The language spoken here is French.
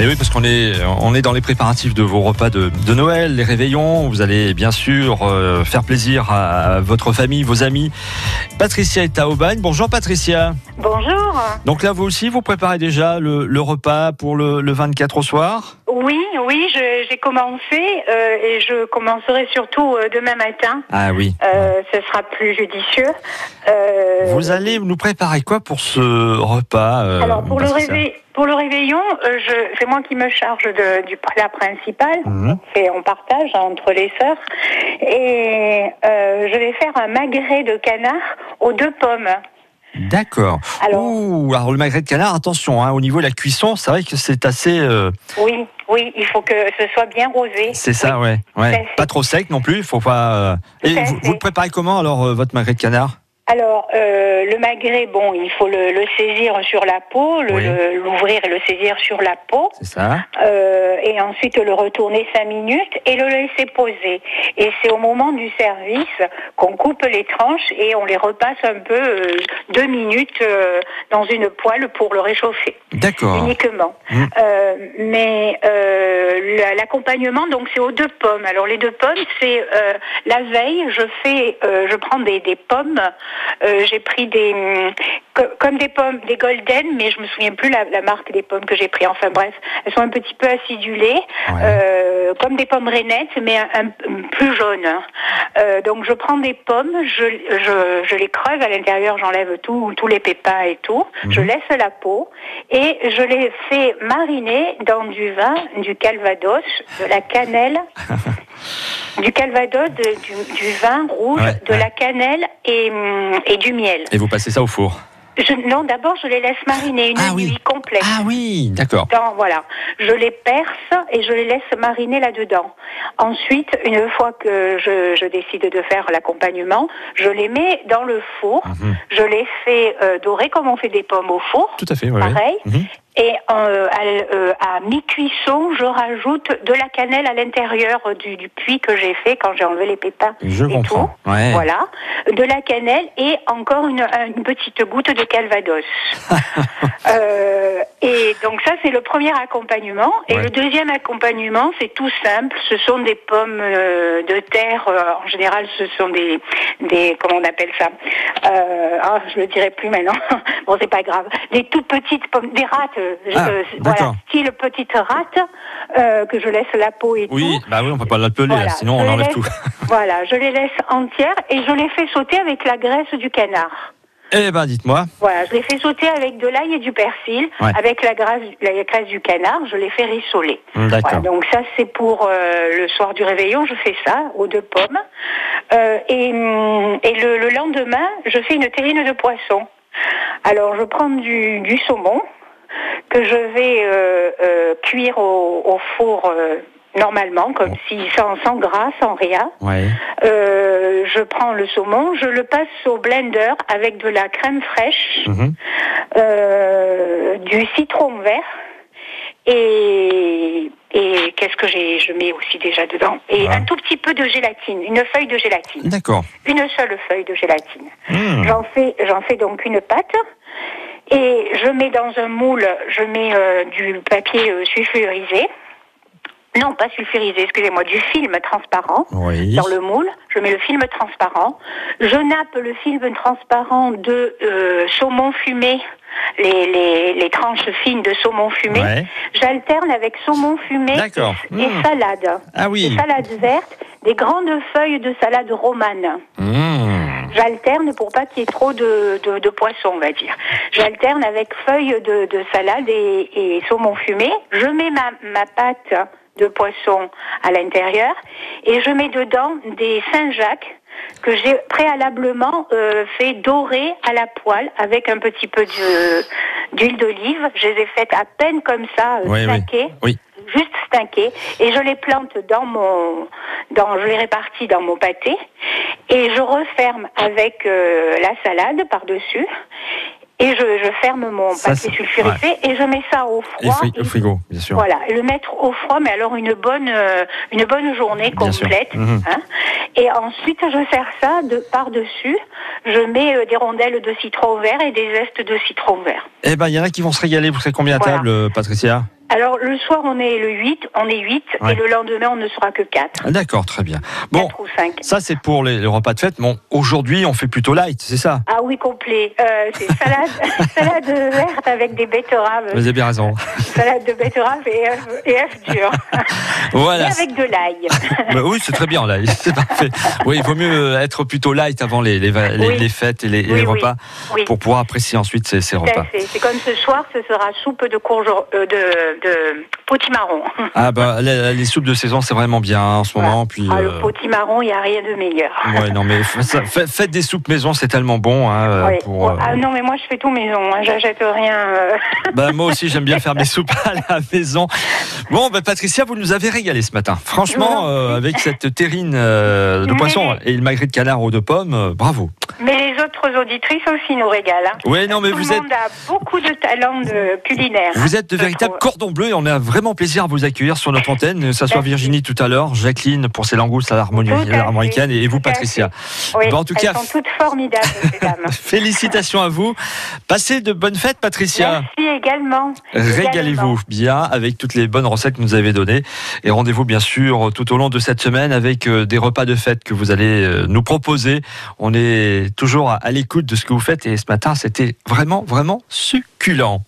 Et oui, parce qu'on est, on est dans les préparatifs de vos repas de, de Noël, les réveillons. Vous allez bien sûr euh, faire plaisir à votre famille, vos amis. Patricia est à Aubagne. Bonjour Patricia. Bonjour. Donc là, vous aussi, vous préparez déjà le, le repas pour le, le 24 au soir? Oui, oui, j'ai commencé euh, et je commencerai surtout euh, demain matin. Ah oui. Euh, ce sera plus judicieux. Vous allez nous préparer quoi pour ce repas Alors pour le, réveil, pour le réveillon, c'est moi qui me charge de, du plat principal. Mhm. Et on partage entre les sœurs. Et je vais faire un magret de canard aux deux pommes. D'accord. Alors- alors le magret de canard, attention, hein, au niveau de la cuisson, c'est vrai que c'est assez. euh, Oui, oui, il faut que ce soit bien rosé. c'est ça, ouais. À ouais. fait. Pas trop sec non plus, faut pas. euh, Et vous, vous le préparez comment alors, euh, votre magret de canard? Alors, euh, le magret, bon, il faut le, le saisir sur la peau, Oui. l'ouvrir et le saisir sur la peau, C'est ça euh, et ensuite le retourner cinq minutes et le laisser poser. Et c'est au moment du service qu'on coupe les tranches et on les repasse un peu euh, deux minutes euh, dans une poêle pour le réchauffer D'accord. uniquement. Mm. Euh, mais euh, la- l'accompagnement, donc c'est aux deux pommes. Alors les deux pommes, c'est euh, la veille, je fais, euh, je prends des, des pommes. Euh, j'ai pris des co- comme des pommes, des golden, mais je me souviens plus la, la marque des pommes que j'ai pris. Enfin bref, elles sont un petit peu acidulées, Ouais. euh, comme des pommes rainettes, mais un, un- plus jaunes. Euh, donc je prends des pommes, je, je, je les creuse à l'intérieur, j'enlève tout, tous les pépins et tout. Je laisse la peau et je les fais mariner dans du vin, du calvados, de la cannelle, du calvados, de- du, du vin rouge, Ouais, de ouais. la cannelle et, hum, et du miel. Et vous passez ça au four Je, non, d'abord je les laisse mariner une Ah oui. nuit complète. Ah oui, d'accord. Voilà, je les perce et je les laisse mariner là-dedans. Ensuite, une fois que je, je décide de faire l'accompagnement, je les mets dans le four. Mhm. Je les fais euh, dorer comme on fait des pommes au four. Tout à fait, oui. oui. Pareil. Mhm. Et euh, à, euh, à mi-cuisson, je rajoute de la cannelle à l'intérieur du, du puits que j'ai fait quand j'ai enlevé les pépins. Je et comprends. tout. Ouais. Voilà, de la cannelle et encore une, une petite goutte de calvados. Euh, et donc ça, c'est le premier accompagnement. Et Ouais. le deuxième accompagnement, c'est tout simple. Ce sont des pommes euh, de terre. en général, ce sont des, des comment on appelle ça euh, Ah, je le dirai plus maintenant. bon, c'est pas grave. Des tout petites pommes, des rates. Euh, Ah, euh, voilà, style petite rate euh, que je laisse la peau et Oui, tout. bah oui, on peut pas l'appeler, Voilà, sinon on enlève laisse- tout. Voilà, je les laisse entières et je les fais sauter avec la graisse du canard. Eh ben, dites-moi. Voilà, je les fais sauter avec de l'ail et du persil, Ouais. avec la graisse, la graisse du canard, je les fais rissoler. D'accord. Voilà, donc ça c'est pour euh, le soir du réveillon, je fais ça aux deux pommes. Euh, et hum, et le, le lendemain, je fais une terrine de poisson. Alors je prends du, du saumon que je vais euh, euh, cuire au, au four euh, normalement, comme si sans, sans gras, sans rien. Ouais. Euh, je prends le saumon, je le passe au blender avec de la crème fraîche, Mhm. euh, du citron vert et, et qu'est-ce que j'ai Je mets aussi déjà dedans et un tout petit peu de gélatine, une feuille de gélatine, D'accord. une seule feuille de gélatine. Hmm. J'en fais, j'en fais donc une pâte et je mets dans un moule, je mets euh, du papier euh, sulfurisé. Non, pas sulfurisé, excusez-moi, du film transparent Oui. dans le moule. Je mets le film transparent. Je nappe le film transparent de euh, saumon fumé, les, les, les tranches fines de saumon fumé. Ouais. J'alterne avec saumon fumé et Mmh. salade. Ah oui. Des salades vertes, des grandes feuilles de salade romane. Hmm. J'alterne pour pas qu'il y ait trop de, de, de poisson, on va dire. J'alterne avec feuilles de, de salade et, et saumon fumé. Je mets ma, ma pâte de poisson à l'intérieur et je mets dedans des Saint-Jacques que j'ai préalablement euh, fait dorer à la poêle avec un petit peu d'huile d'olive. Je les ai faites à peine comme ça, euh, Oui, oui. snackées Oui. Et je les plante dans mon dans je les répartis dans mon pâté et je referme avec euh, la salade par dessus et je, je ferme mon Ça, papier sulfurisé et je mets ça au froid fri- et- au frigo, bien sûr. voilà, le mettre au froid, mais alors une bonne, euh, une bonne journée complète. Mhm. hein. Et ensuite, je sers ça de par-dessus. Je mets euh, des rondelles de citron vert et des zestes de citron vert. Eh ben, il y en a qui vont se régaler. Vous serez combien à Voilà. table, Patricia Alors le soir on est le 8, on est 8 Ouais. et le lendemain on ne sera que 4. Ah, D'accord, très bien. Bon, 4 ou 5. ça c'est pour les, les repas de fête. Bon, aujourd'hui on fait plutôt light, c'est ça? Ah oui, complet. Euh, c'est salade, salade verte avec des betteraves, Vous avez bien raison. salade de betteraves et œufs, et durs. Et Voilà. avec de l'ail. Bah oui, c'est très bien là, c'est parfait. Oui, il vaut mieux être plutôt light avant les, les, va- les- Oui. les fêtes et les, et Oui, repas Oui. pour pouvoir apprécier ensuite ces, repas. C'est comme ce soir, ce sera soupe de courge, euh, de, de potimarron. Ah bah les, les soupes de saison c'est vraiment bien en ce moment. Puis Ah, euh, le potimarron, il n'y a rien de meilleur. ouais non mais ça- fa- faites des soupes maison c'est tellement bon. Hein, euh, pour, euh, Ah non, mais moi je fais tout maison, hein. j'achète rien. euh. bah, moi aussi j'aime bien faire mes soupes à la maison. Bon bah Patricia vous nous avez régalé ce matin. Franchement euh, avec cette terrine euh, de poisson et le magret de canard ou de pommes, euh, bravo. Mais les autres auditrices aussi nous régalent. hein. Ouais non mais Tout vous le êtes monde a beaucoup de talent de culinaire. Vous êtes de je véritables cordons bleus et on a vraiment plaisir à vous accueillir sur notre antenne, que ce soit. Virginie tout à l'heure, Jacqueline pour ses langoustes à l'harmonie armoricaine et vous Patricia. Oui, Bon, en tout elles cas, sont toutes formidables, ces dames. Félicitations à vous. Passez de bonnes fêtes Patricia. Merci également. Régalez-vous bien avec toutes les bonnes recettes que nous avez données et rendez-vous bien sûr tout au long de cette semaine avec euh, des repas de fête que vous allez euh, nous proposer. On toujours à l'écoute de ce que vous faites et ce matin c'était vraiment vraiment succulent.